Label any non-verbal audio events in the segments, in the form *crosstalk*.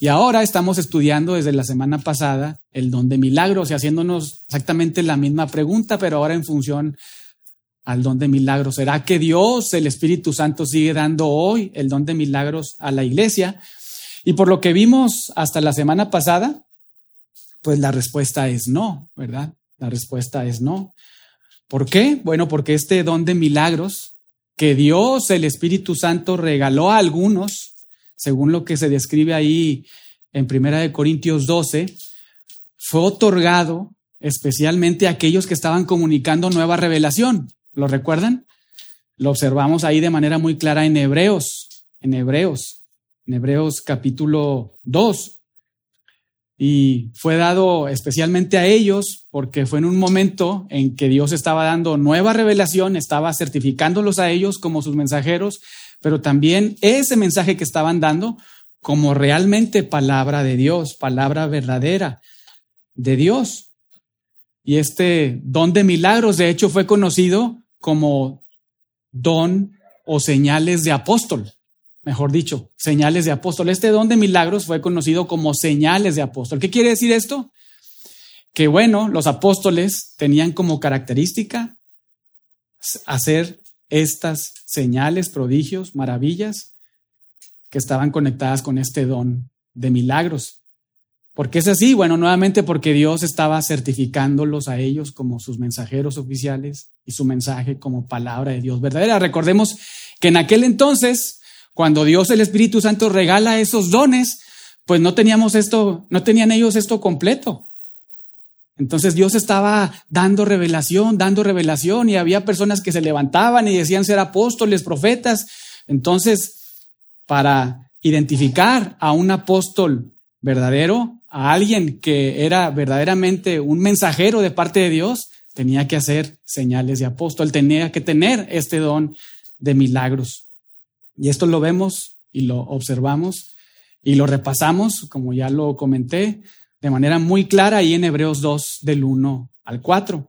Y ahora estamos estudiando desde la semana pasada el don de milagros y haciéndonos exactamente la misma pregunta, pero ahora en función al don de milagros. ¿Será que Dios, el Espíritu Santo, sigue dando hoy el don de milagros a la iglesia? Y por lo que vimos hasta la semana pasada, pues la respuesta es no, ¿verdad? La respuesta es no. ¿Por qué? Bueno, porque este don de milagros que Dios, el Espíritu Santo, regaló a algunos, según lo que se describe ahí en Primera de Corintios 12, fue otorgado especialmente a aquellos que estaban comunicando nueva revelación. ¿Lo recuerdan? Lo observamos ahí de manera muy clara en Hebreos, en Hebreos, en Hebreos capítulo 2. Y fue dado especialmente a ellos porque fue en un momento en que Dios estaba dando nueva revelación, estaba certificándolos a ellos como sus mensajeros, pero también ese mensaje que estaban dando como realmente palabra de Dios, palabra verdadera de Dios. Y este don de milagros, de hecho, fue conocido como don o señales de apóstol, mejor dicho, señales de apóstol. Este don de milagros fue conocido como señales de apóstol. ¿Qué quiere decir esto? Que bueno, los apóstoles tenían como característica hacer estas señales, prodigios, maravillas que estaban conectadas con este don de milagros. ¿Por qué es así? Bueno, nuevamente porque Dios estaba certificándolos a ellos como sus mensajeros oficiales y su mensaje como palabra de Dios verdadera. Recordemos que en aquel entonces, cuando Dios el Espíritu Santo regala esos dones, pues no teníamos esto, no tenían ellos esto completo. Entonces Dios estaba dando revelación, dando revelación y había personas que se levantaban y decían ser apóstoles, profetas. Entonces, para identificar a un apóstol verdadero, a alguien que era verdaderamente un mensajero de parte de Dios, tenía que hacer señales de apóstol, tenía que tener este don de milagros. Y esto lo vemos y lo observamos y lo repasamos, como ya lo comenté, de manera muy clara ahí en Hebreos 2 del 1 al 4.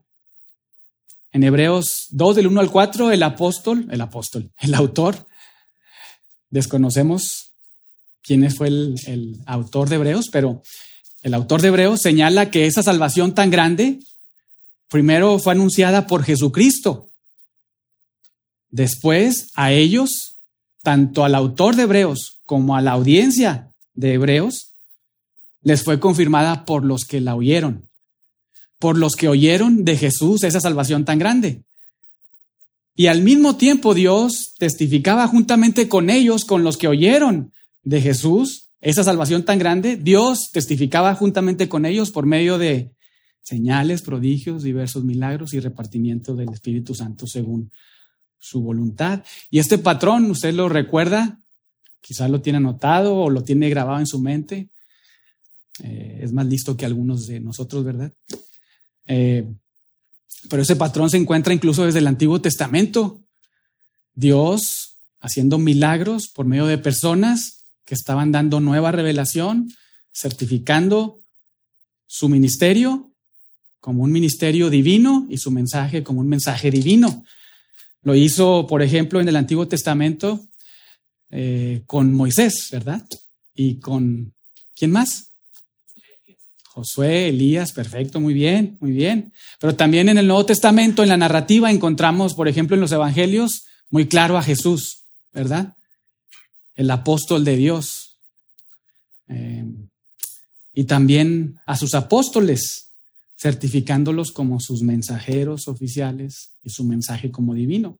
En Hebreos 2 del 1 al 4, el apóstol, el apóstol, el autor, desconocemos quién fue el, el autor de Hebreos, pero el autor de Hebreos señala que esa salvación tan grande primero fue anunciada por Jesucristo. Después a ellos, tanto al autor de Hebreos como a la audiencia de Hebreos, les fue confirmada por los que la oyeron, por los que oyeron de Jesús esa salvación tan grande. Y al mismo tiempo Dios testificaba juntamente con ellos, con los que oyeron de Jesús, esa salvación tan grande, Dios testificaba juntamente con ellos por medio de señales, prodigios, diversos milagros y repartimiento del Espíritu Santo según su voluntad. Y este patrón, usted lo recuerda, quizás lo tiene anotado o lo tiene grabado en su mente. Eh, es más listo que algunos de nosotros, ¿verdad? Eh, pero ese patrón se encuentra incluso desde el Antiguo Testamento. Dios haciendo milagros por medio de personas que estaban dando nueva revelación, certificando su ministerio como un ministerio divino y su mensaje como un mensaje divino. Lo hizo, por ejemplo, en el Antiguo Testamento eh, con Moisés, ¿verdad? Y con, ¿quién más? Josué, Elías, perfecto, muy bien, muy bien. Pero también en el Nuevo Testamento, en la narrativa, encontramos, por ejemplo, en los Evangelios, muy claro a Jesús, ¿verdad? el apóstol de Dios. Eh, y también a sus apóstoles, certificándolos como sus mensajeros oficiales y su mensaje como divino.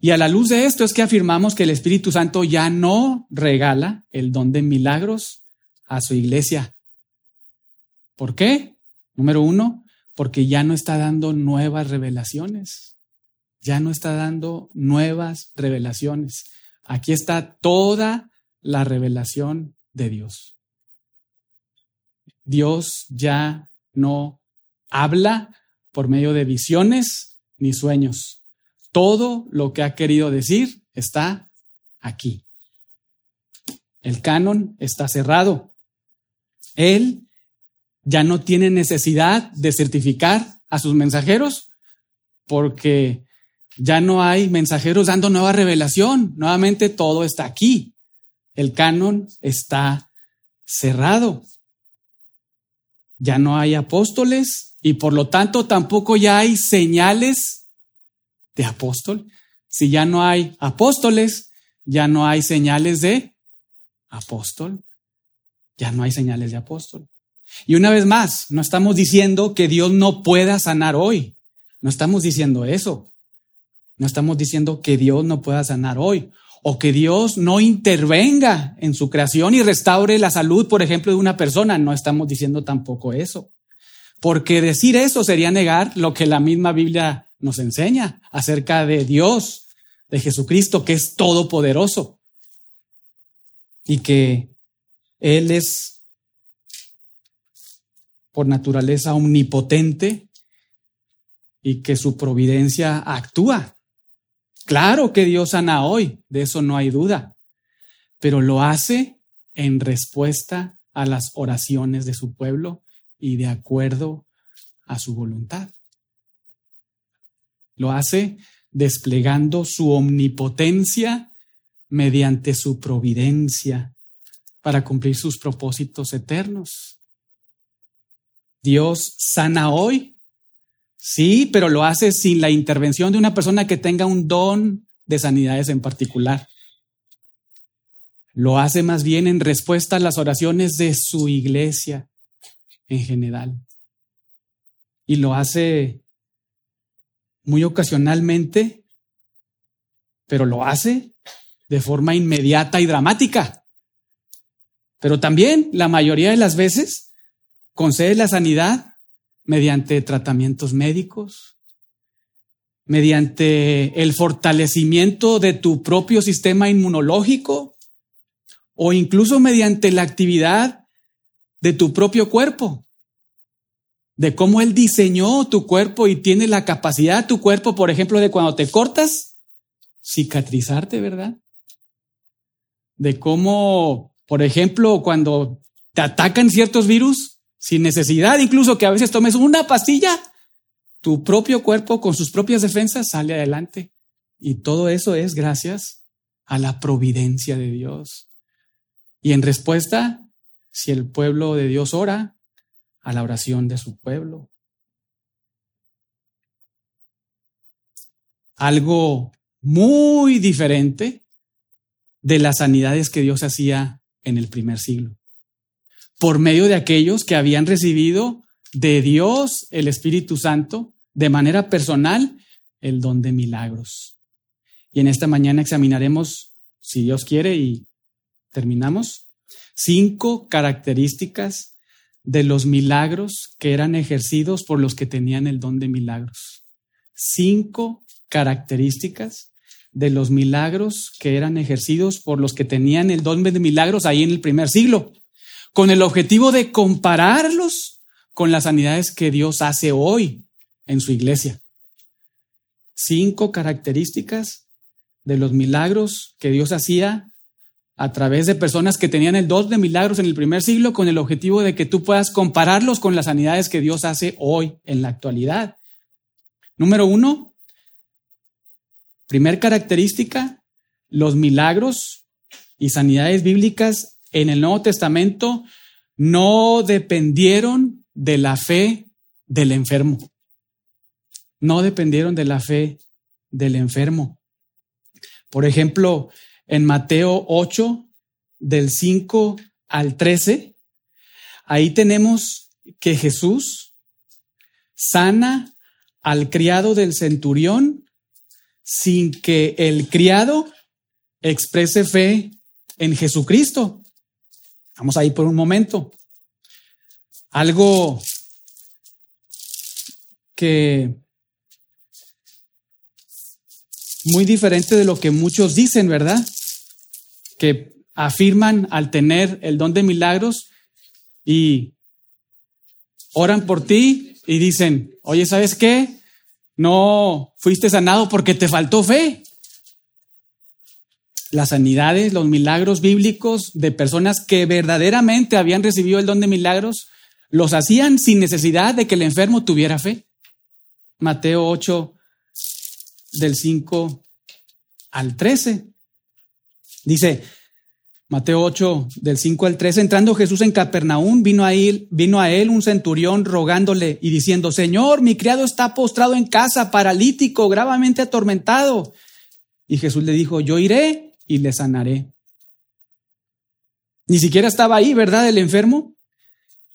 Y a la luz de esto es que afirmamos que el Espíritu Santo ya no regala el don de milagros a su iglesia. ¿Por qué? Número uno, porque ya no está dando nuevas revelaciones. Ya no está dando nuevas revelaciones. Aquí está toda la revelación de Dios. Dios ya no habla por medio de visiones ni sueños. Todo lo que ha querido decir está aquí. El canon está cerrado. Él ya no tiene necesidad de certificar a sus mensajeros porque ya no hay mensajeros dando nueva revelación. Nuevamente todo está aquí. El canon está cerrado. Ya no hay apóstoles y por lo tanto tampoco ya hay señales de apóstol. Si ya no hay apóstoles, ya no hay señales de apóstol. Ya no hay señales de apóstol. Y una vez más, no estamos diciendo que Dios no pueda sanar hoy. No estamos diciendo eso. No estamos diciendo que Dios no pueda sanar hoy o que Dios no intervenga en su creación y restaure la salud, por ejemplo, de una persona. No estamos diciendo tampoco eso. Porque decir eso sería negar lo que la misma Biblia nos enseña acerca de Dios, de Jesucristo, que es todopoderoso y que Él es por naturaleza omnipotente y que su providencia actúa Claro que Dios sana hoy, de eso no hay duda, pero lo hace en respuesta a las oraciones de su pueblo y de acuerdo a su voluntad. Lo hace desplegando su omnipotencia mediante su providencia para cumplir sus propósitos eternos. Dios sana hoy Sí, pero lo hace sin la intervención de una persona que tenga un don de sanidades en particular. Lo hace más bien en respuesta a las oraciones de su iglesia en general. Y lo hace muy ocasionalmente, pero lo hace de forma inmediata y dramática. Pero también la mayoría de las veces concede la sanidad mediante tratamientos médicos, mediante el fortalecimiento de tu propio sistema inmunológico o incluso mediante la actividad de tu propio cuerpo, de cómo Él diseñó tu cuerpo y tiene la capacidad tu cuerpo, por ejemplo, de cuando te cortas, cicatrizarte, ¿verdad? De cómo, por ejemplo, cuando te atacan ciertos virus, sin necesidad incluso que a veces tomes una pastilla, tu propio cuerpo con sus propias defensas sale adelante. Y todo eso es gracias a la providencia de Dios. Y en respuesta, si el pueblo de Dios ora, a la oración de su pueblo. Algo muy diferente de las sanidades que Dios hacía en el primer siglo por medio de aquellos que habían recibido de Dios el Espíritu Santo de manera personal el don de milagros. Y en esta mañana examinaremos, si Dios quiere, y terminamos, cinco características de los milagros que eran ejercidos por los que tenían el don de milagros. Cinco características de los milagros que eran ejercidos por los que tenían el don de milagros ahí en el primer siglo con el objetivo de compararlos con las sanidades que Dios hace hoy en su iglesia. Cinco características de los milagros que Dios hacía a través de personas que tenían el don de milagros en el primer siglo con el objetivo de que tú puedas compararlos con las sanidades que Dios hace hoy en la actualidad. Número uno, primer característica, los milagros y sanidades bíblicas en el Nuevo Testamento no dependieron de la fe del enfermo. No dependieron de la fe del enfermo. Por ejemplo, en Mateo 8, del 5 al 13, ahí tenemos que Jesús sana al criado del centurión sin que el criado exprese fe en Jesucristo. Vamos ahí por un momento. Algo que muy diferente de lo que muchos dicen, ¿verdad? Que afirman al tener el don de milagros y oran por ti y dicen, oye, ¿sabes qué? No fuiste sanado porque te faltó fe las sanidades, los milagros bíblicos de personas que verdaderamente habían recibido el don de milagros, los hacían sin necesidad de que el enfermo tuviera fe. Mateo 8, del 5 al 13. Dice, Mateo 8, del 5 al 3, entrando Jesús en Capernaum, vino a, él, vino a él un centurión rogándole y diciendo, Señor, mi criado está postrado en casa, paralítico, gravemente atormentado. Y Jesús le dijo, yo iré y le sanaré. Ni siquiera estaba ahí, ¿verdad? El enfermo.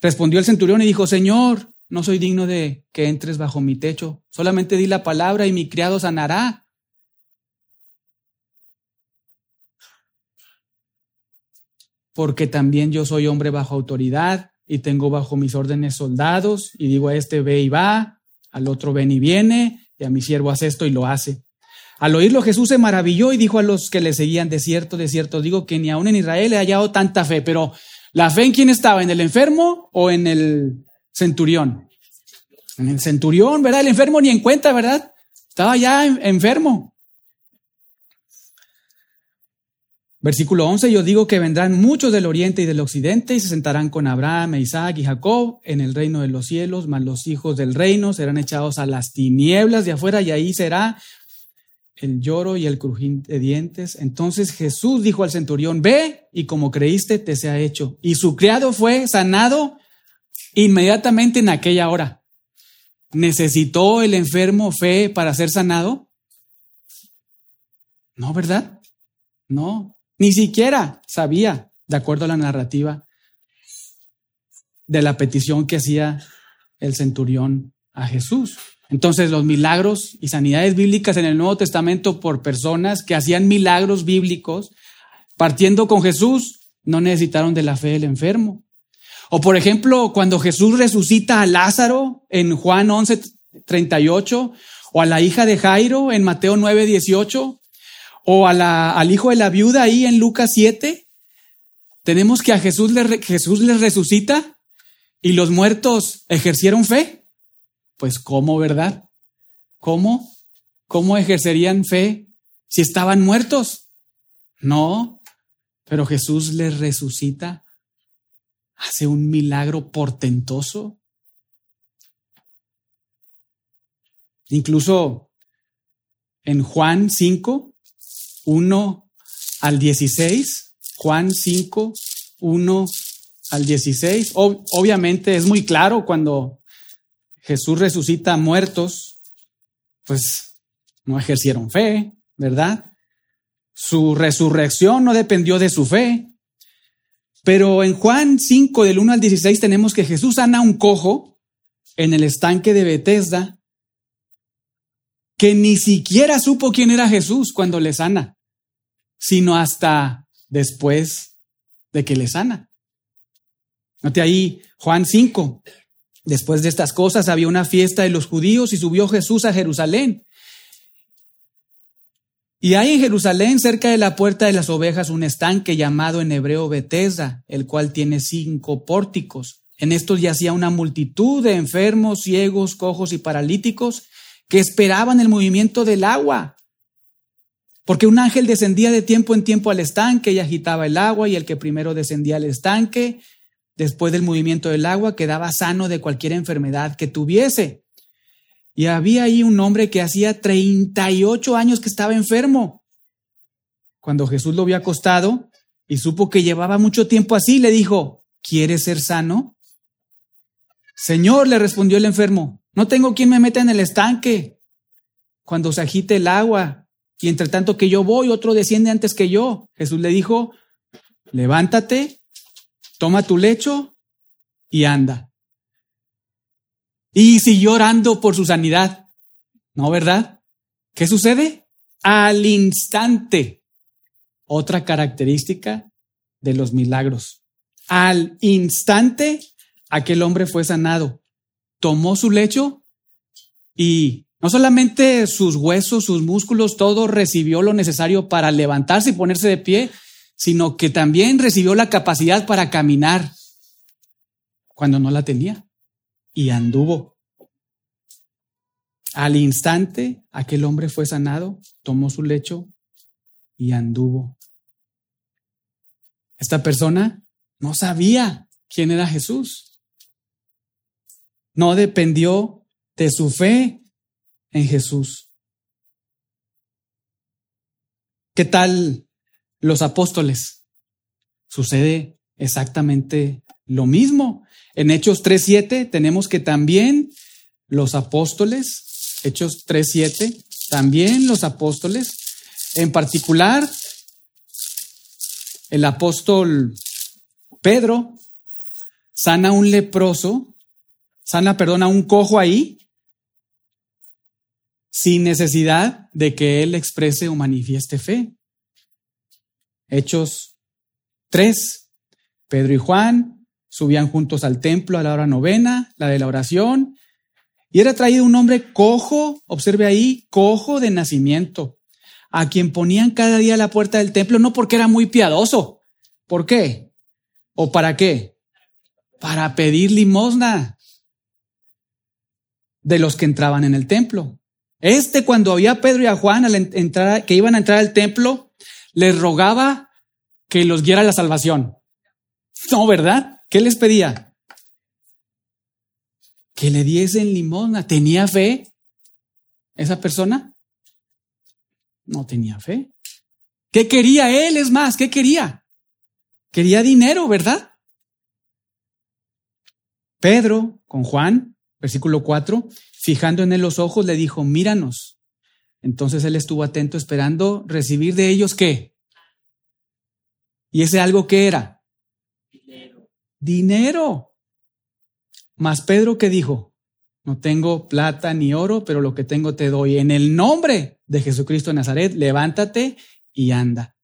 Respondió el centurión y dijo, Señor, no soy digno de que entres bajo mi techo. Solamente di la palabra y mi criado sanará. Porque también yo soy hombre bajo autoridad y tengo bajo mis órdenes soldados y digo a este ve y va, al otro ven y viene, y a mi siervo hace esto y lo hace. Al oírlo Jesús se maravilló y dijo a los que le seguían, de cierto, de cierto, digo que ni aún en Israel he hallado tanta fe, pero ¿la fe en quién estaba? ¿En el enfermo o en el centurión? En el centurión, ¿verdad? El enfermo ni en cuenta, ¿verdad? Estaba ya enfermo. Versículo 11, yo digo que vendrán muchos del oriente y del occidente y se sentarán con Abraham, Isaac y Jacob en el reino de los cielos, mas los hijos del reino serán echados a las tinieblas de afuera y ahí será el lloro y el crujín de dientes. Entonces Jesús dijo al centurión, ve y como creíste te se ha hecho. Y su criado fue sanado inmediatamente en aquella hora. ¿Necesitó el enfermo fe para ser sanado? No, ¿verdad? No, ni siquiera sabía, de acuerdo a la narrativa, de la petición que hacía el centurión a Jesús. Entonces, los milagros y sanidades bíblicas en el Nuevo Testamento por personas que hacían milagros bíblicos, partiendo con Jesús, no necesitaron de la fe del enfermo. O por ejemplo, cuando Jesús resucita a Lázaro en Juan 11, 38, o a la hija de Jairo en Mateo 9, 18, o al hijo de la viuda ahí en Lucas 7, tenemos que a Jesús le, Jesús les resucita y los muertos ejercieron fe. Pues ¿cómo, verdad? ¿Cómo? ¿Cómo ejercerían fe si estaban muertos? No, pero Jesús les resucita, hace un milagro portentoso. Incluso en Juan 5, 1 al 16, Juan 5, 1 al 16. obviamente es muy claro cuando Jesús resucita muertos, pues no ejercieron fe, ¿verdad? Su resurrección no dependió de su fe. Pero en Juan 5, del 1 al 16, tenemos que Jesús sana un cojo en el estanque de Bethesda, que ni siquiera supo quién era Jesús cuando le sana sino hasta después de que le sana. Note ahí Juan 5. Después de estas cosas había una fiesta de los judíos y subió Jesús a Jerusalén. Y hay en Jerusalén, cerca de la puerta de las ovejas, un estanque llamado en hebreo Betesda, el cual tiene cinco pórticos. En estos yacía una multitud de enfermos, ciegos, cojos y paralíticos que esperaban el movimiento del agua. Porque un ángel descendía de tiempo en tiempo al estanque y agitaba el agua y el que primero descendía al estanque, después del movimiento del agua, quedaba sano de cualquier enfermedad que tuviese. Y había ahí un hombre que hacía 38 años que estaba enfermo. Cuando Jesús lo vio acostado y supo que llevaba mucho tiempo así, le dijo, ¿quieres ser sano? Señor, le respondió el enfermo, no tengo quien me meta en el estanque. Cuando se agite el agua, y entre tanto que yo voy, otro desciende antes que yo. Jesús le dijo, levántate, toma tu lecho y anda. Y siguió orando por su sanidad. ¿No, verdad? ¿Qué sucede? Al instante. Otra característica de los milagros. Al instante, aquel hombre fue sanado. Tomó su lecho y no solamente sus huesos, sus músculos, todo recibió lo necesario para levantarse y ponerse de pie, sino que también recibió la capacidad para caminar cuando no la tenía y anduvo. Al instante, aquel hombre fue sanado, tomó su lecho y anduvo. Esta persona no sabía quién era Jesús. No dependió de su fe, en Jesús. ¿Qué tal los apóstoles? sucede exactamente lo mismo. En Hechos 3.7 tenemos que también los apóstoles, Hechos 3.7, también los apóstoles, en particular el apóstol Pedro, sana un leproso, sana, perdón, a un cojo ahí, sin necesidad de que él exprese o manifieste fe. Hechos 3. Pedro y Juan subían juntos al templo a la hora novena, la de la oración, y era traído un hombre cojo, observe ahí, cojo de nacimiento, a quien ponían cada día a la puerta del templo, no porque era muy piadoso. ¿Por qué? ¿O para qué? Para pedir limosna de los que entraban en el templo. Este, cuando había Pedro y a Juan al entrar, que iban a entrar al templo, les rogaba que los guiara a la salvación. No, ¿verdad? ¿Qué les pedía? Que le diesen limosna. ¿Tenía fe esa persona? No tenía fe. ¿Qué quería él? Es más, ¿qué quería? Quería dinero, ¿verdad? Pedro con Juan, versículo 4, fijando en él los ojos, le dijo, míranos. Entonces él estuvo atento esperando recibir de ellos qué? ¿Y ese algo qué era? Dinero. Dinero. Mas Pedro que dijo, no tengo plata ni oro, pero lo que tengo te doy. En el nombre de Jesucristo de Nazaret, levántate y anda.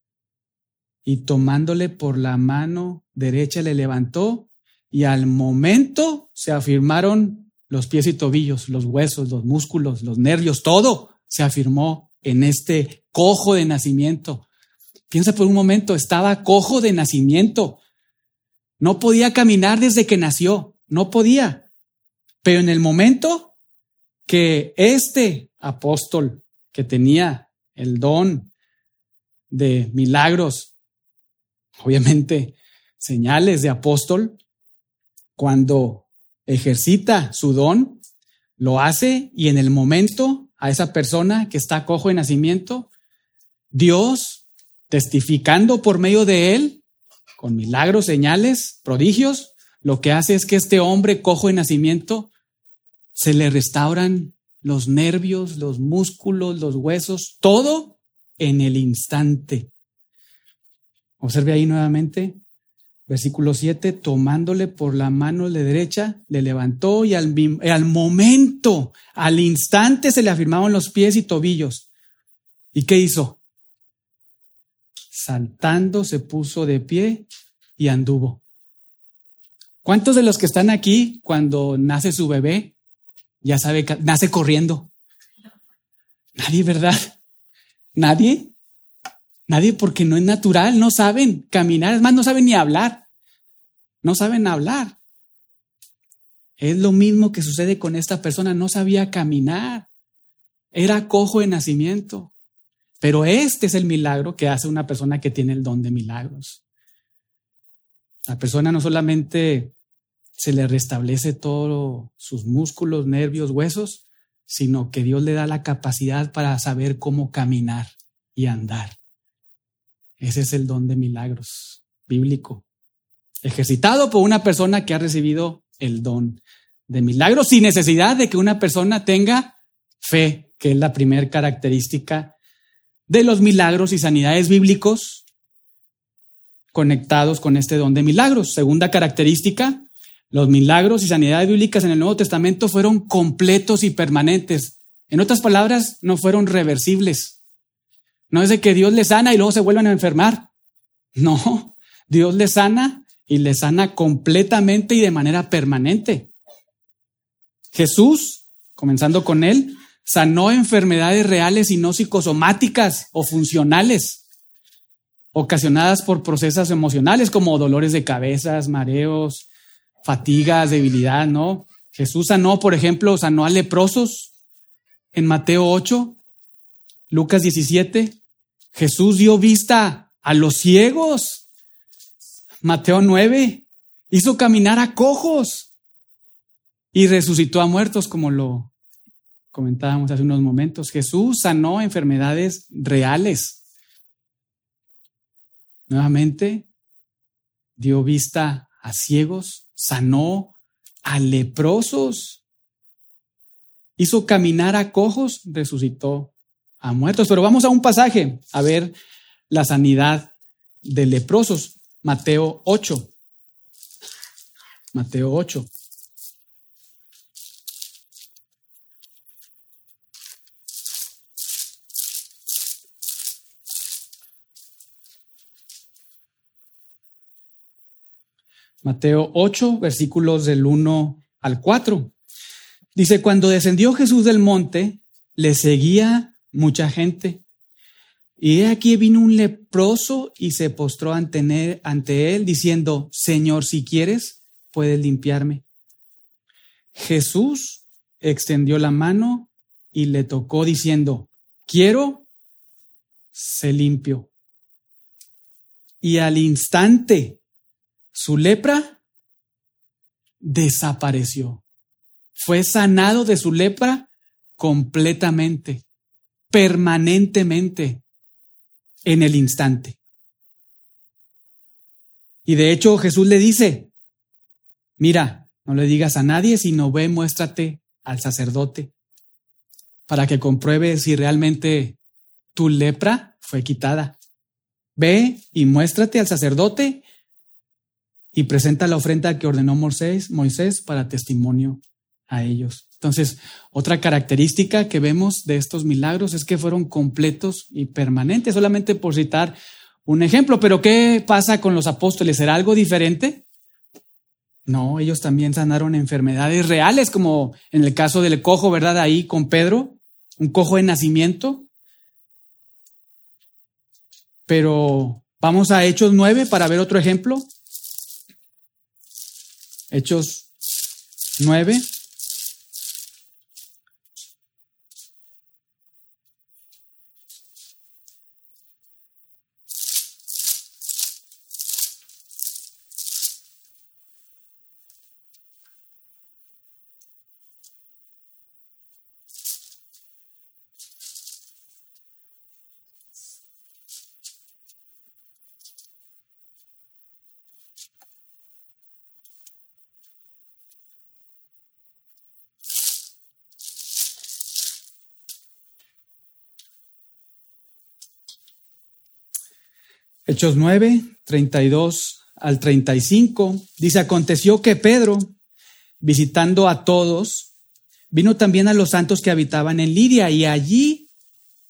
Y tomándole por la mano derecha le levantó y al momento se afirmaron los pies y tobillos, los huesos, los músculos, los nervios, todo se afirmó en este cojo de nacimiento. Piensa por un momento, estaba cojo de nacimiento. No podía caminar desde que nació, no podía. Pero en el momento que este apóstol que tenía el don de milagros, obviamente señales de apóstol, cuando ejercita su don, lo hace y en el momento a esa persona que está cojo de nacimiento, Dios testificando por medio de él, con milagros, señales, prodigios, lo que hace es que este hombre cojo de nacimiento se le restauran los nervios, los músculos, los huesos, todo en el instante. Observe ahí nuevamente, versículo 7, tomándole por la mano de derecha, le levantó y al, al momento, al instante se le afirmaban los pies y tobillos. ¿Y qué hizo? saltando se puso de pie y anduvo. ¿Cuántos de los que están aquí cuando nace su bebé ya sabe nace corriendo? Nadie, ¿verdad? Nadie. Nadie porque no es natural, no saben caminar, es más, no saben ni hablar. No saben hablar. Es lo mismo que sucede con esta persona, no sabía caminar. Era cojo de nacimiento. Pero este es el milagro que hace una persona que tiene el don de milagros. La persona no solamente se le restablece todos sus músculos, nervios, huesos, sino que Dios le da la capacidad para saber cómo caminar y andar. Ese es el don de milagros bíblico, ejercitado por una persona que ha recibido el don de milagros sin necesidad de que una persona tenga fe, que es la primera característica de los milagros y sanidades bíblicos conectados con este don de milagros. Segunda característica, los milagros y sanidades bíblicas en el Nuevo Testamento fueron completos y permanentes. En otras palabras, no fueron reversibles. No es de que Dios les sana y luego se vuelvan a enfermar. No, Dios les sana y les sana completamente y de manera permanente. Jesús, comenzando con él, sanó enfermedades reales y no psicosomáticas o funcionales, ocasionadas por procesos emocionales como dolores de cabezas, mareos, fatigas, debilidad, ¿no? Jesús sanó, por ejemplo, sanó a leprosos en Mateo 8, Lucas 17. Jesús dio vista a los ciegos. Mateo 9. Hizo caminar a cojos y resucitó a muertos como lo comentábamos hace unos momentos, Jesús sanó enfermedades reales. Nuevamente, dio vista a ciegos, sanó a leprosos, hizo caminar a cojos, resucitó a muertos. Pero vamos a un pasaje a ver la sanidad de leprosos. Mateo 8. Mateo 8. Mateo 8, versículos del 1 al 4. Dice, cuando descendió Jesús del monte, le seguía mucha gente. Y he aquí vino un leproso y se postró ante, ante él, diciendo, Señor, si quieres, puedes limpiarme. Jesús extendió la mano y le tocó, diciendo, quiero, se limpio. Y al instante su lepra desapareció. Fue sanado de su lepra completamente, permanentemente, en el instante. Y de hecho Jesús le dice, mira, no le digas a nadie, sino ve, muéstrate al sacerdote para que compruebe si realmente tu lepra fue quitada. Ve y muéstrate al sacerdote y presenta la ofrenda que ordenó Moisés, Moisés para testimonio a ellos. Entonces, otra característica que vemos de estos milagros es que fueron completos y permanentes, solamente por citar un ejemplo. Pero ¿qué pasa con los apóstoles? ¿Será algo diferente? No, ellos también sanaron enfermedades reales, como en el caso del cojo, ¿verdad? Ahí con Pedro, un cojo de nacimiento. Pero vamos a Hechos 9 para ver otro ejemplo. Hechos 9. Hechos 9, 32 al 35, dice, aconteció que Pedro, visitando a todos, vino también a los santos que habitaban en Lidia y allí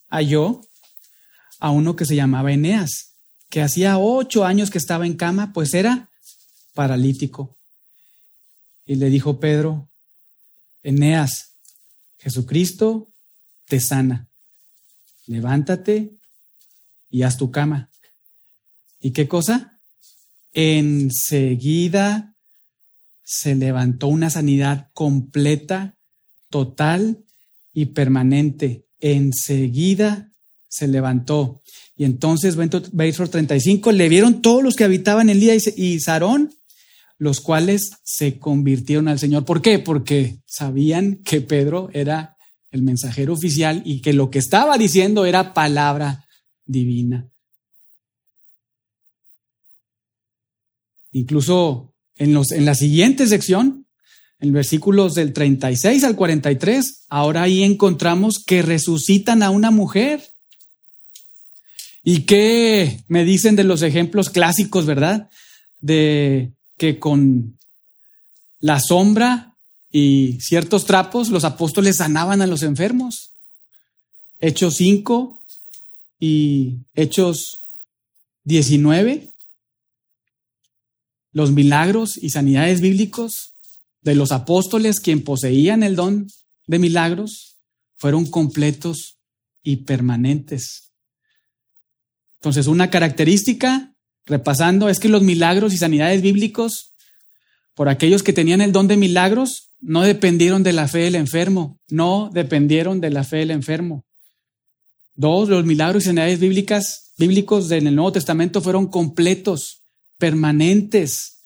halló a uno que se llamaba Eneas, que hacía ocho años que estaba en cama, pues era paralítico. Y le dijo Pedro, Eneas, Jesucristo te sana, levántate y haz tu cama. ¿Y qué cosa? Enseguida se levantó una sanidad completa, total y permanente. Enseguida se levantó. Y entonces, verso 35, le vieron todos los que habitaban en Lía y Sarón, los cuales se convirtieron al Señor. ¿Por qué? Porque sabían que Pedro era el mensajero oficial y que lo que estaba diciendo era palabra divina. Incluso en, los, en la siguiente sección, en versículos del 36 al 43, ahora ahí encontramos que resucitan a una mujer. ¿Y qué me dicen de los ejemplos clásicos, verdad? De que con la sombra y ciertos trapos los apóstoles sanaban a los enfermos. Hechos 5 y Hechos 19 los milagros y sanidades bíblicos de los apóstoles, quien poseían el don de milagros, fueron completos y permanentes. Entonces, una característica, repasando, es que los milagros y sanidades bíblicos, por aquellos que tenían el don de milagros, no dependieron de la fe del enfermo, no dependieron de la fe del enfermo. Dos, los milagros y sanidades bíblicas, bíblicos en el Nuevo Testamento fueron completos, permanentes,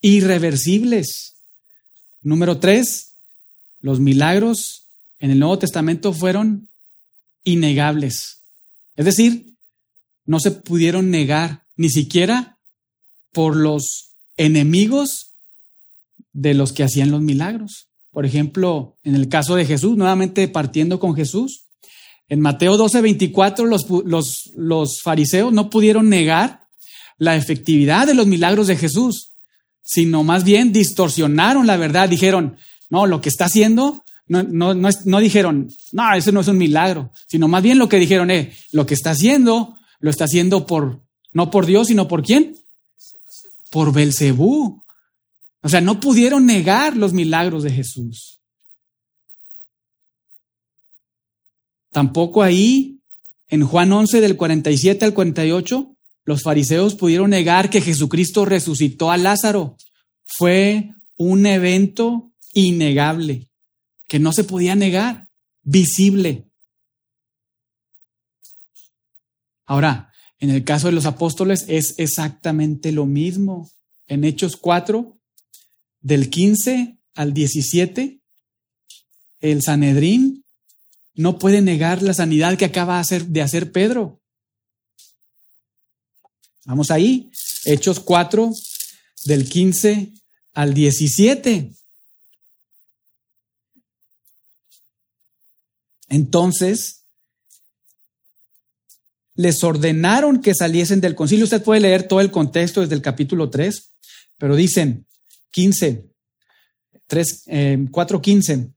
irreversibles. Número tres, los milagros en el Nuevo Testamento fueron innegables. Es decir, no se pudieron negar ni siquiera por los enemigos de los que hacían los milagros. Por ejemplo, en el caso de Jesús, nuevamente partiendo con Jesús, en Mateo 12, 24, los, los, los fariseos no pudieron negar la efectividad de los milagros de Jesús, sino más bien distorsionaron la verdad. Dijeron, no, lo que está haciendo, no, no, no, no dijeron, no, eso no es un milagro, sino más bien lo que dijeron, eh, lo que está haciendo, lo está haciendo por, no por Dios, sino por quién? Por Belcebú. O sea, no pudieron negar los milagros de Jesús. Tampoco ahí, en Juan 11 del 47 al 48, los fariseos pudieron negar que Jesucristo resucitó a Lázaro. Fue un evento innegable, que no se podía negar, visible. Ahora, en el caso de los apóstoles es exactamente lo mismo. En Hechos 4, del 15 al 17, el Sanedrín no puede negar la sanidad que acaba de hacer Pedro. Vamos ahí, Hechos 4, del 15 al 17. Entonces, les ordenaron que saliesen del concilio. Usted puede leer todo el contexto desde el capítulo 3, pero dicen 15, 3, 4, 15.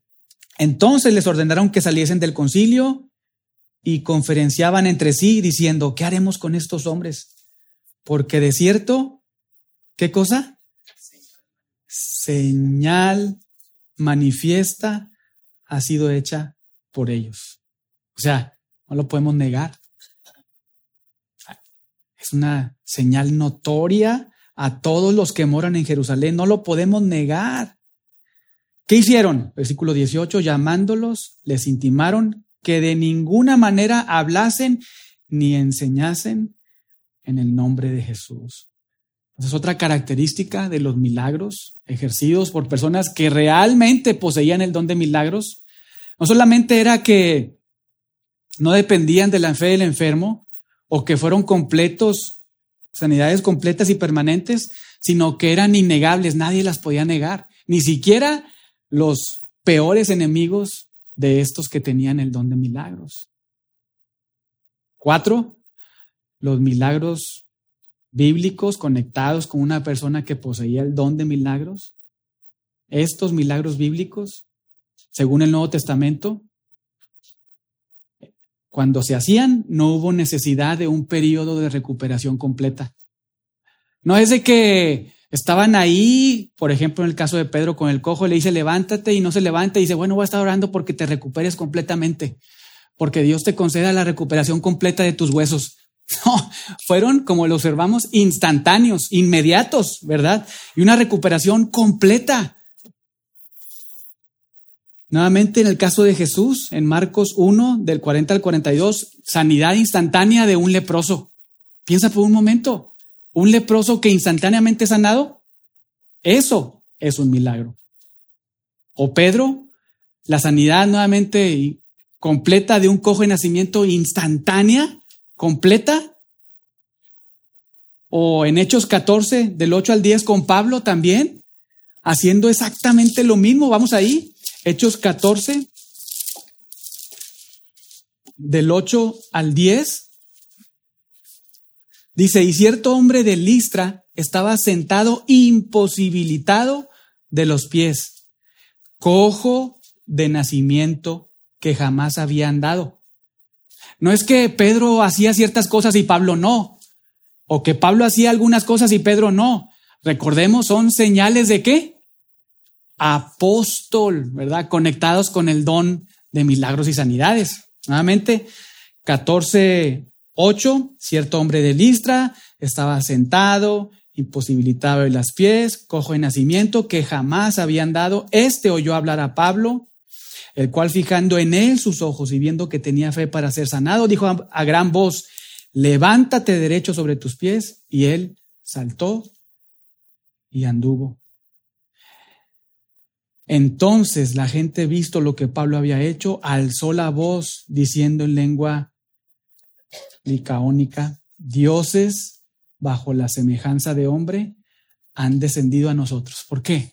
Entonces les ordenaron que saliesen del concilio y conferenciaban entre sí diciendo, ¿qué haremos con estos hombres? Porque de cierto, ¿qué cosa? Señal manifiesta ha sido hecha por ellos. O sea, no lo podemos negar. Es una señal notoria a todos los que moran en Jerusalén. No lo podemos negar. ¿Qué hicieron? Versículo 18, llamándolos, les intimaron que de ninguna manera hablasen ni enseñasen en el nombre de Jesús. Esa es otra característica de los milagros ejercidos por personas que realmente poseían el don de milagros. No solamente era que no dependían de la fe del enfermo o que fueron completos, sanidades completas y permanentes, sino que eran innegables, nadie las podía negar, ni siquiera los peores enemigos de estos que tenían el don de milagros. Cuatro, los milagros bíblicos conectados con una persona que poseía el don de milagros. Estos milagros bíblicos, según el Nuevo Testamento, cuando se hacían, no hubo necesidad de un periodo de recuperación completa. No es de que estaban ahí, por ejemplo, en el caso de Pedro con el cojo, le dice, levántate y no se levanta y dice, bueno, voy a estar orando porque te recuperes completamente, porque Dios te conceda la recuperación completa de tus huesos. *laughs* No, fueron, como lo observamos, instantáneos, inmediatos, ¿verdad? Y una recuperación completa. Nuevamente en el caso de Jesús, en Marcos 1, del 40 al 42, sanidad instantánea de un leproso. Piensa por un momento, un leproso que instantáneamente sanado, eso es un milagro. O Pedro, la sanidad nuevamente completa de un cojo de nacimiento instantánea completa. O en Hechos 14, del 8 al 10 con Pablo también, haciendo exactamente lo mismo. Vamos ahí, Hechos 14, del 8 al 10. Dice, y cierto hombre de Listra estaba sentado imposibilitado de los pies, cojo de nacimiento que jamás había andado. No es que Pedro hacía ciertas cosas y Pablo no, o que Pablo hacía algunas cosas y Pedro no. Recordemos, son señales de qué? Apóstol, ¿verdad? Conectados con el don de milagros y sanidades. Nuevamente, 14, 8, cierto hombre de Listra estaba sentado, imposibilitado de las pies, cojo de nacimiento, que jamás había andado. Este oyó hablar a Pablo el cual fijando en él sus ojos y viendo que tenía fe para ser sanado, dijo a, gran voz, levántate derecho sobre tus pies, y él saltó y anduvo. Entonces la gente, visto lo que Pablo había hecho, alzó la voz diciendo en lengua licaónica, dioses bajo la semejanza de hombre, han descendido a nosotros. ¿Por qué?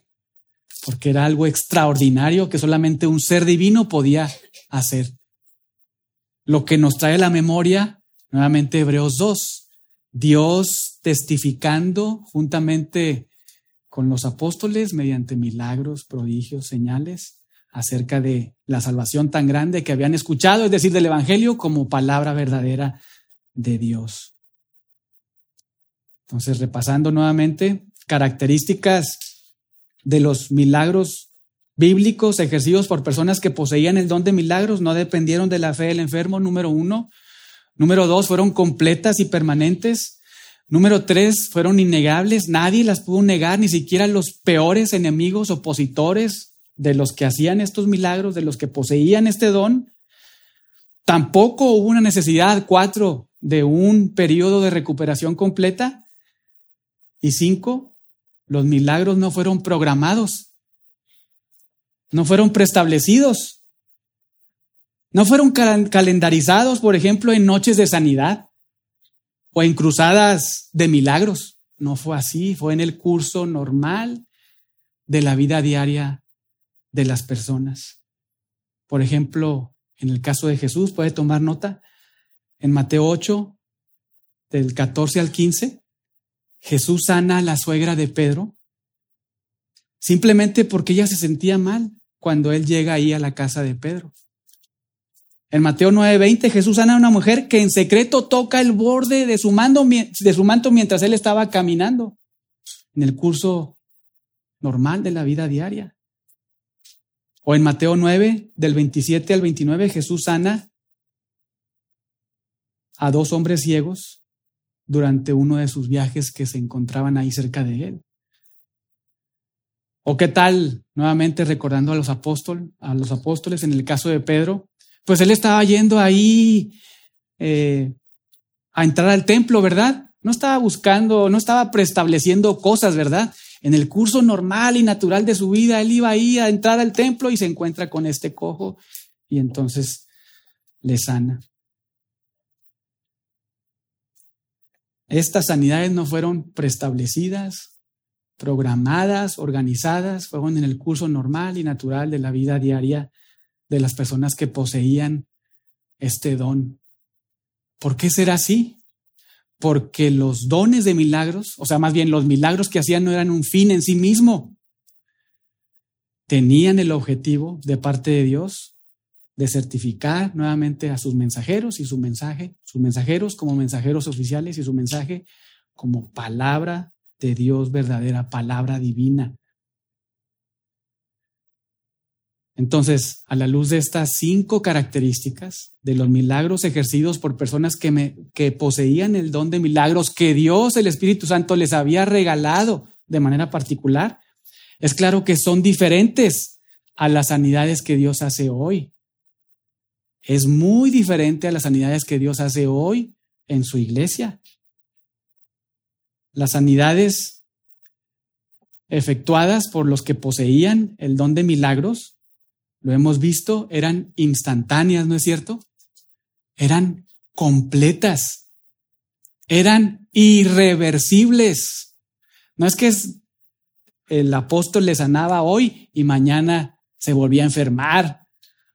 Porque era algo extraordinario que solamente un ser divino podía hacer. Lo que nos trae la memoria, nuevamente Hebreos 2, Dios testificando juntamente con los apóstoles mediante milagros, prodigios, señales acerca de la salvación tan grande que habían escuchado, es decir, del Evangelio como palabra verdadera de Dios. Entonces, repasando nuevamente, características de los milagros bíblicos ejercidos por personas que poseían el don de milagros, no dependieron de la fe del enfermo, número uno. Número dos, fueron completas y permanentes. Número tres, fueron innegables. Nadie las pudo negar, ni siquiera los peores enemigos, opositores de los que hacían estos milagros, de los que poseían este don. Tampoco hubo una necesidad, cuatro, de un periodo de recuperación completa. Y cinco, los milagros no fueron programados, no fueron preestablecidos. No fueron calendarizados, por ejemplo, en noches de sanidad o en cruzadas de milagros. No fue así, fue en el curso normal de la vida diaria de las personas. Por ejemplo, en el caso de Jesús, puede tomar nota, en Mateo 8, del 14 al 15, Jesús sana a la suegra de Pedro simplemente porque ella se sentía mal cuando él llega ahí a la casa de Pedro. En Mateo 9:20 Jesús sana a una mujer que en secreto toca el borde de su, de su manto mientras él estaba caminando en el curso normal de la vida diaria. O en Mateo 9, del 27 al 29, Jesús sana a dos hombres ciegos durante uno de sus viajes que se encontraban ahí cerca de él. O qué tal, nuevamente recordando a los apóstoles, a los apóstoles en el caso de Pedro, pues él estaba yendo ahí eh, a entrar al templo, ¿verdad? No estaba buscando, no estaba preestableciendo cosas, ¿verdad? En el curso normal y natural de su vida, él iba ahí a entrar al templo y se encuentra con este cojo y entonces le sana. Estas sanidades no fueron preestablecidas, programadas, organizadas, fueron en el curso normal y natural de la vida diaria de las personas que poseían este don. ¿Por qué será así? Porque los dones de milagros, o sea, más bien los milagros que hacían no eran un fin en sí mismo. Tenían el objetivo de parte de Dios de certificar nuevamente a sus mensajeros y su mensaje, sus mensajeros como mensajeros oficiales y su mensaje como palabra de Dios verdadera, palabra divina. Entonces, a la luz de estas cinco características de los milagros ejercidos por personas que, me, que poseían el don de milagros que Dios, el Espíritu Santo, les había regalado de manera particular, es claro que son diferentes a las sanidades que Dios hace hoy. Es muy diferente a las sanidades que Dios hace hoy en su iglesia. Las sanidades efectuadas por los que poseían el don de milagros lo hemos visto, eran instantáneas, ¿no es cierto? Eran completas, eran irreversibles. No es que el apóstol le sanaba hoy y mañana se volvía a enfermar,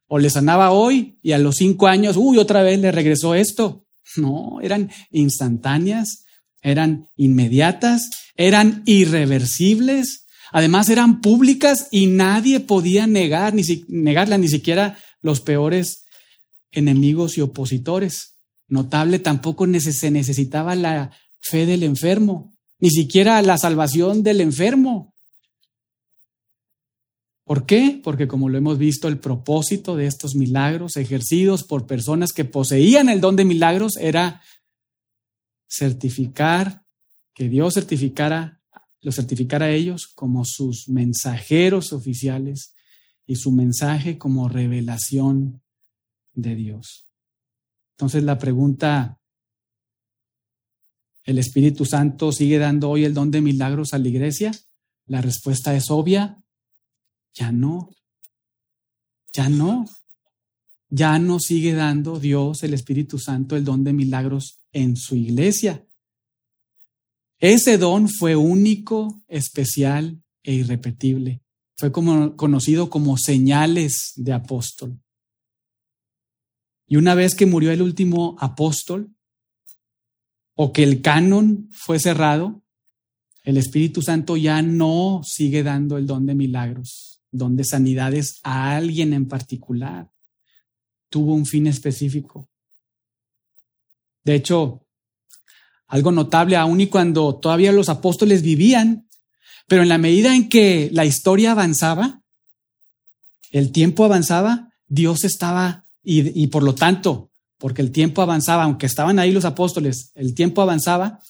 o le sanaba hoy y a los cinco años, uy, otra vez le regresó esto. No, eran instantáneas, eran inmediatas, eran irreversibles Además eran públicas y nadie podía negar, ni negarla, ni siquiera los peores enemigos y opositores. Notable tampoco se necesitaba la fe del enfermo, ni siquiera la salvación del enfermo. ¿Por qué? Porque como lo hemos visto, el propósito de estos milagros ejercidos por personas que poseían el don de milagros era certificar, que Dios certificara los certificara a ellos como sus mensajeros oficiales y su mensaje como revelación de Dios. Entonces la pregunta, ¿el Espíritu Santo sigue dando hoy el don de milagros a la iglesia? La respuesta es obvia, ya no, ya no, ya no sigue dando Dios, el Espíritu Santo, el don de milagros en su iglesia. Ese don fue único, especial e irrepetible. Fue como, conocido como señales de apóstol. Y una vez que murió el último apóstol, o que el canon fue cerrado, el Espíritu Santo ya no sigue dando el don de milagros, don de sanidades a alguien en particular. Tuvo un fin específico. De hecho, algo notable aún y cuando todavía los apóstoles vivían, pero en la medida en que la historia avanzaba, el tiempo avanzaba, Dios estaba y, y por lo tanto, porque el tiempo avanzaba, aunque estaban ahí los apóstoles, el tiempo avanzaba,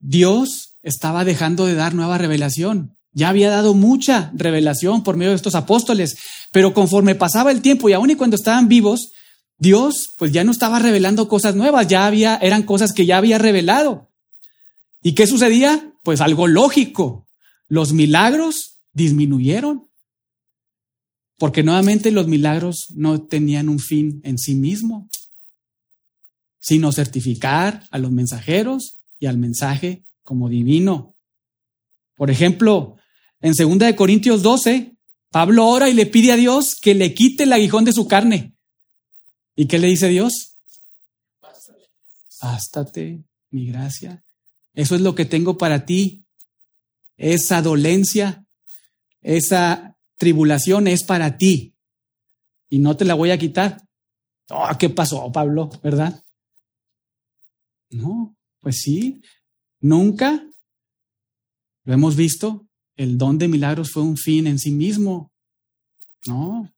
Dios estaba dejando de dar nueva revelación. Ya había dado mucha revelación por medio de estos apóstoles, pero conforme pasaba el tiempo y aún y cuando estaban vivos, Dios pues ya no estaba revelando cosas nuevas, ya había, eran cosas que ya había revelado. ¿Y qué sucedía? Pues algo lógico. Los milagros disminuyeron. Porque nuevamente los milagros no tenían un fin en sí mismo, sino certificar a los mensajeros y al mensaje como divino. Por ejemplo, en 2 Corintios 12, Pablo ora y le pide a Dios que le quite el aguijón de su carne. ¿Y qué le dice Dios? Bástate mi gracia. Eso es lo que tengo para ti. Esa dolencia, esa tribulación es para ti. Y no te la voy a quitar. Oh, ¿Qué pasó, Pablo? ¿Verdad? No, pues sí. Nunca lo hemos visto. El don de milagros fue un fin en sí mismo. No,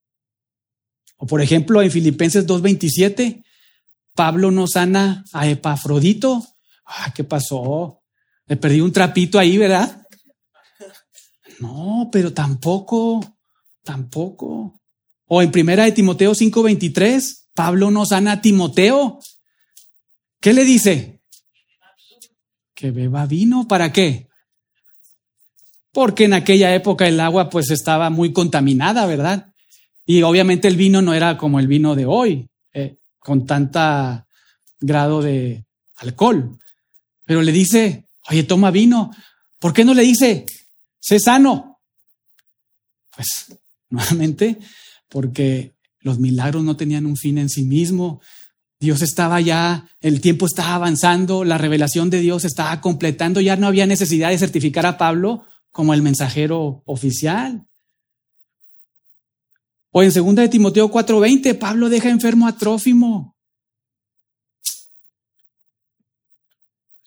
o por ejemplo, en Filipenses 2.27, Pablo no sana a Epafrodito. Ah, ¿qué pasó? Le perdí un trapito ahí, ¿verdad? No, pero tampoco, tampoco. O en primera de Timoteo 5.23, Pablo no sana a Timoteo. ¿Qué le dice? Que beba vino. ¿Para qué? Porque en aquella época el agua pues estaba muy contaminada, ¿verdad? Y obviamente el vino no era como el vino de hoy, eh, con tanta grado de alcohol. Pero le dice, oye, toma vino. ¿Por qué no le dice, sé sano? Pues *laughs* nuevamente, porque los milagros no tenían un fin en sí mismo. Dios estaba ya, el tiempo estaba avanzando, la revelación de Dios estaba completando, ya no había necesidad de certificar a Pablo como el mensajero oficial. O en 2 de Timoteo 4:20, Pablo deja enfermo a Trófimo.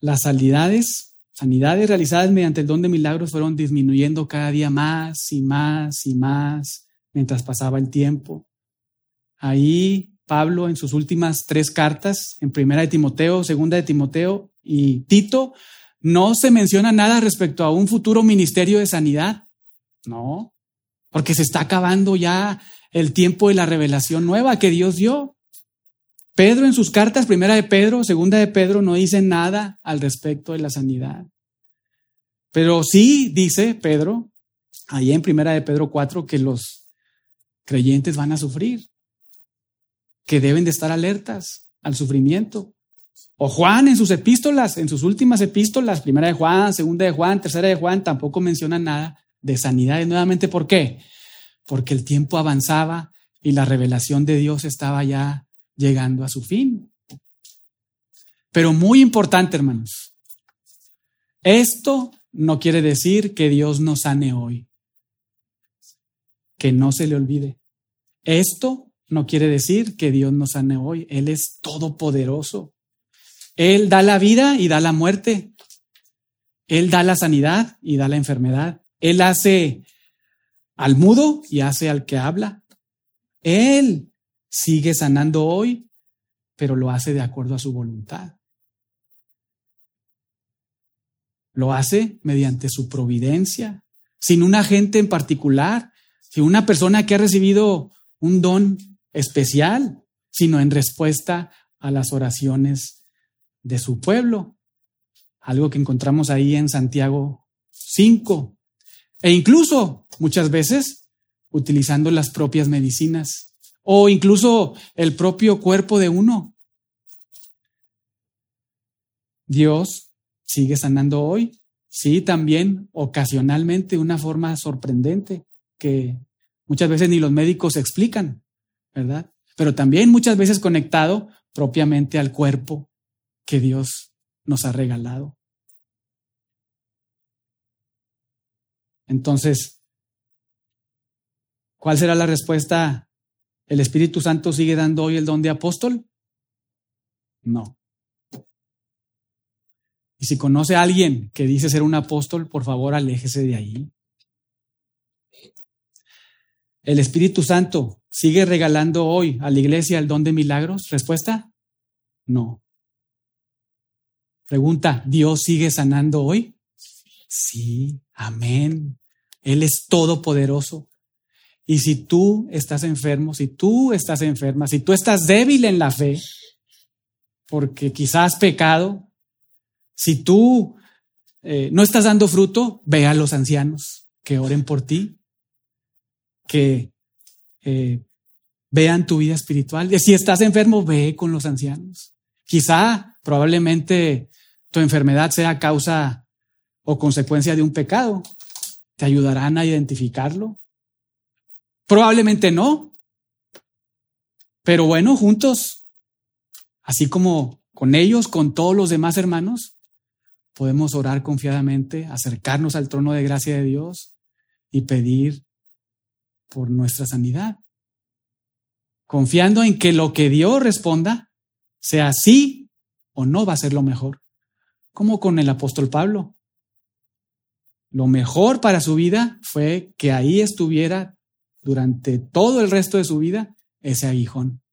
Las sanidades, sanidades realizadas mediante el don de milagros fueron disminuyendo cada día más y más y más mientras pasaba el tiempo. Ahí Pablo en sus últimas tres cartas, en primera de Timoteo, segunda de Timoteo y Tito, no se menciona nada respecto a un futuro ministerio de sanidad. No, porque se está acabando ya el tiempo de la revelación nueva que Dios dio. Pedro en sus cartas, primera de Pedro, segunda de Pedro, no dice nada al respecto de la sanidad. Pero sí dice Pedro, ahí en primera de Pedro 4, que los creyentes van a sufrir, que deben de estar alertas al sufrimiento. O Juan en sus epístolas, en sus últimas epístolas, primera de Juan, segunda de Juan, tercera de Juan, tampoco menciona nada de sanidad. nuevamente, ¿por qué? porque el tiempo avanzaba y la revelación de Dios estaba ya llegando a su fin. Pero muy importante, hermanos, esto no quiere decir que Dios nos sane hoy, que no se le olvide. Esto no quiere decir que Dios nos sane hoy. Él es todopoderoso. Él da la vida y da la muerte. Él da la sanidad y da la enfermedad. Él hace al mudo y hace al que habla. Él sigue sanando hoy, pero lo hace de acuerdo a su voluntad. Lo hace mediante su providencia, sin un agente en particular, sin una persona que ha recibido un don especial, sino en respuesta a las oraciones de su pueblo. Algo que encontramos ahí en Santiago 5, e incluso muchas veces utilizando las propias medicinas o incluso el propio cuerpo de uno. Dios sigue sanando hoy. Sí, también ocasionalmente de una forma sorprendente que muchas veces ni los médicos explican, ¿verdad? Pero también muchas veces conectado propiamente al cuerpo que Dios nos ha regalado. Entonces, ¿cuál será la respuesta? ¿El Espíritu Santo sigue dando hoy el don de apóstol? No. Y si conoce a alguien que dice ser un apóstol, por favor, aléjese de ahí. ¿El Espíritu Santo sigue regalando hoy a la iglesia el don de milagros? Respuesta, no. Pregunta, ¿Dios sigue sanando hoy? Sí, amén. Él es todopoderoso. Y si tú estás enfermo, si tú estás enferma, si tú estás débil en la fe, porque quizás has pecado, si tú eh, no estás dando fruto, ve a los ancianos que oren por ti, que eh, vean tu vida espiritual. Si estás enfermo, ve con los ancianos. Quizá, probablemente, enfermedad sea causa o consecuencia de un pecado. ¿Te ayudarán a identificarlo? Probablemente no. Pero bueno, juntos, así como con ellos, con todos los demás hermanos, podemos orar confiadamente, acercarnos al trono de gracia de Dios y pedir por nuestra sanidad. Confiando en que lo que Dios responda, sea sí o no, va a ser lo mejor. Como con el apóstol Pablo. Lo mejor para su vida fue que ahí estuviera durante todo el resto de su vida ese aguijón.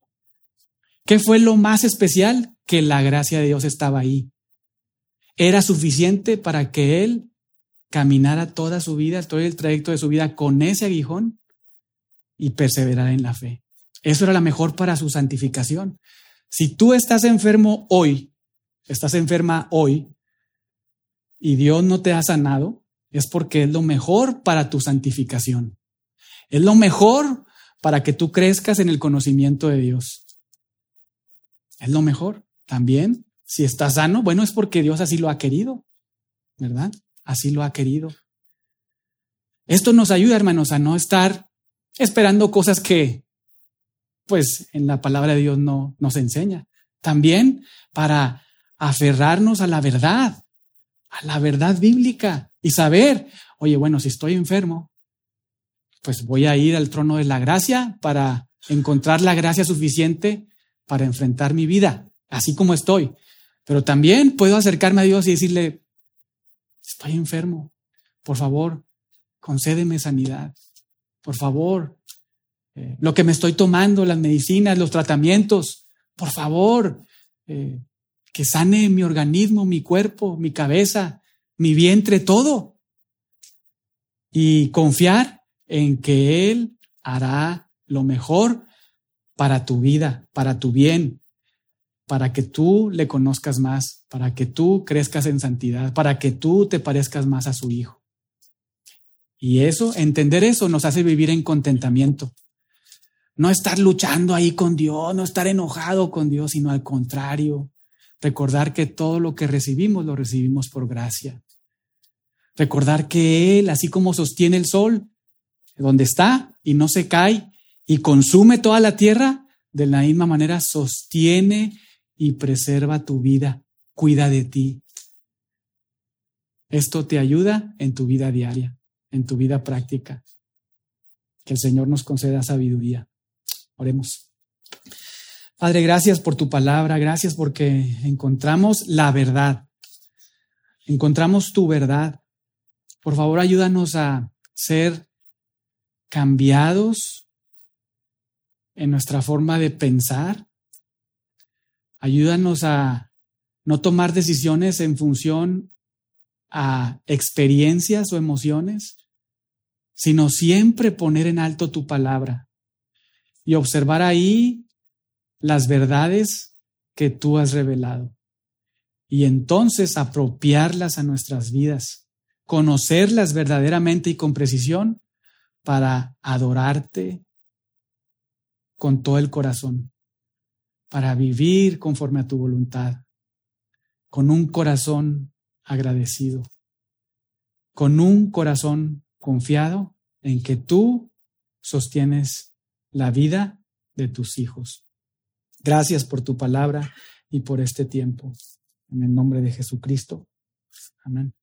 ¿Qué fue lo más especial? Que la gracia de Dios estaba ahí. Era suficiente para que él caminara toda su vida, todo el trayecto de su vida con ese aguijón y perseverara en la fe. Eso era la mejor para su santificación. Si tú estás enfermo hoy, estás enferma hoy, y Dios no te ha sanado, es porque es lo mejor para tu santificación. Es lo mejor para que tú crezcas en el conocimiento de Dios. Es lo mejor. También, si estás sano, bueno, es porque Dios así lo ha querido, ¿verdad? Así lo ha querido. Esto nos ayuda, hermanos, a no estar esperando cosas que, pues, en la palabra de Dios no nos enseña. También para aferrarnos a la verdad, a la verdad bíblica y saber, oye, bueno, si estoy enfermo, pues voy a ir al trono de la gracia para encontrar la gracia suficiente para enfrentar mi vida, así como estoy. Pero también puedo acercarme a Dios y decirle, estoy enfermo, por favor, concédeme sanidad, por favor, eh, lo que me estoy tomando, las medicinas, los tratamientos, por favor, eh, que sane mi organismo, mi cuerpo, mi cabeza, mi vientre, todo. Y confiar en que Él hará lo mejor para tu vida, para tu bien, para que tú le conozcas más, para que tú crezcas en santidad, para que tú te parezcas más a su Hijo. Y eso, entender eso nos hace vivir en contentamiento. No estar luchando ahí con Dios, no estar enojado con Dios, sino al contrario, Recordar que todo lo que recibimos lo recibimos por gracia. Recordar que Él, así como sostiene el sol, donde está y no se cae y consume toda la tierra, de la misma manera sostiene y preserva tu vida, cuida de ti. Esto te ayuda en tu vida diaria, en tu vida práctica. Que el Señor nos conceda sabiduría. Oremos. Padre, gracias por tu palabra, gracias porque encontramos la verdad, encontramos tu verdad. Por favor, ayúdanos a ser cambiados en nuestra forma de pensar. Ayúdanos a no tomar decisiones en función a experiencias o emociones, sino siempre poner en alto tu palabra y observar ahí las verdades que tú has revelado y entonces apropiarlas a nuestras vidas, conocerlas verdaderamente y con precisión para adorarte con todo el corazón, para vivir conforme a tu voluntad, con un corazón agradecido, con un corazón confiado en que tú sostienes la vida de tus hijos. Gracias por tu palabra y por este tiempo. En el nombre de Jesucristo. Amén.